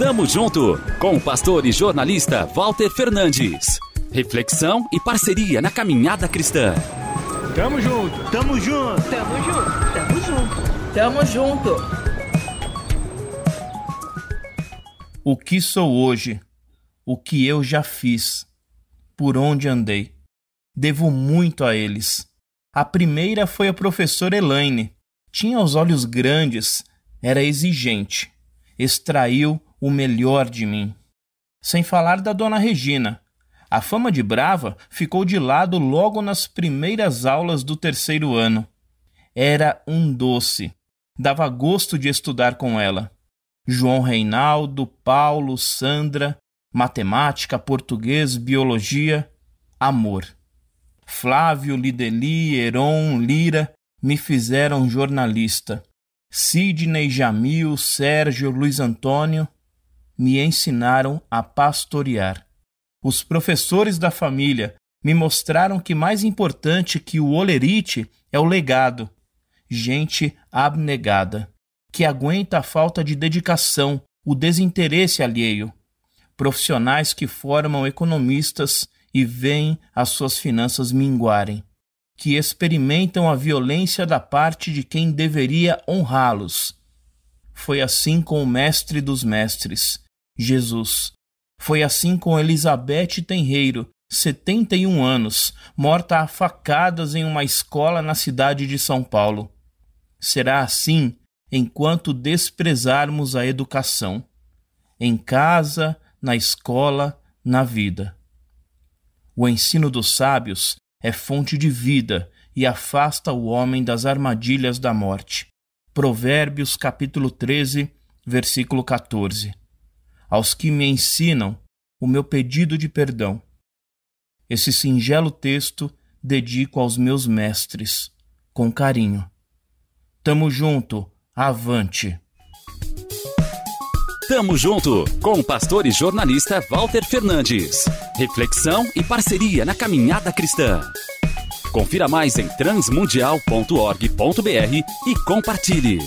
Tamo junto com o pastor e jornalista Walter Fernandes. Reflexão e parceria na caminhada cristã. Tamo junto, tamo junto, tamo junto, tamo junto, tamo junto. O que sou hoje? O que eu já fiz? Por onde andei? Devo muito a eles. A primeira foi a professora Elaine. Tinha os olhos grandes, era exigente. Extraiu o melhor de mim. Sem falar da dona Regina. A fama de brava ficou de lado logo nas primeiras aulas do terceiro ano. Era um doce. Dava gosto de estudar com ela. João Reinaldo, Paulo, Sandra, matemática, português, biologia, amor. Flávio, Lideli, Heron, Lira me fizeram jornalista. Sidney, Jamil, Sérgio, Luiz Antônio me ensinaram a pastorear. Os professores da família me mostraram que mais importante que o olerite é o legado. Gente abnegada, que aguenta a falta de dedicação, o desinteresse alheio. Profissionais que formam economistas e veem as suas finanças minguarem, que experimentam a violência da parte de quem deveria honrá-los. Foi assim com o Mestre dos Mestres, Jesus. Foi assim com Elizabeth Tenreiro, 71 anos, morta a facadas em uma escola na cidade de São Paulo. Será assim enquanto desprezarmos a educação, em casa, na escola, na vida. O ensino dos sábios é fonte de vida e afasta o homem das armadilhas da morte. Provérbios capítulo 13, versículo 14. Aos que me ensinam o meu pedido de perdão. Esse singelo texto dedico aos meus mestres, com carinho. Tamo junto, avante! Tamo junto com o pastor e jornalista Walter Fernandes. Reflexão e parceria na caminhada cristã. Confira mais em transmundial.org.br e compartilhe.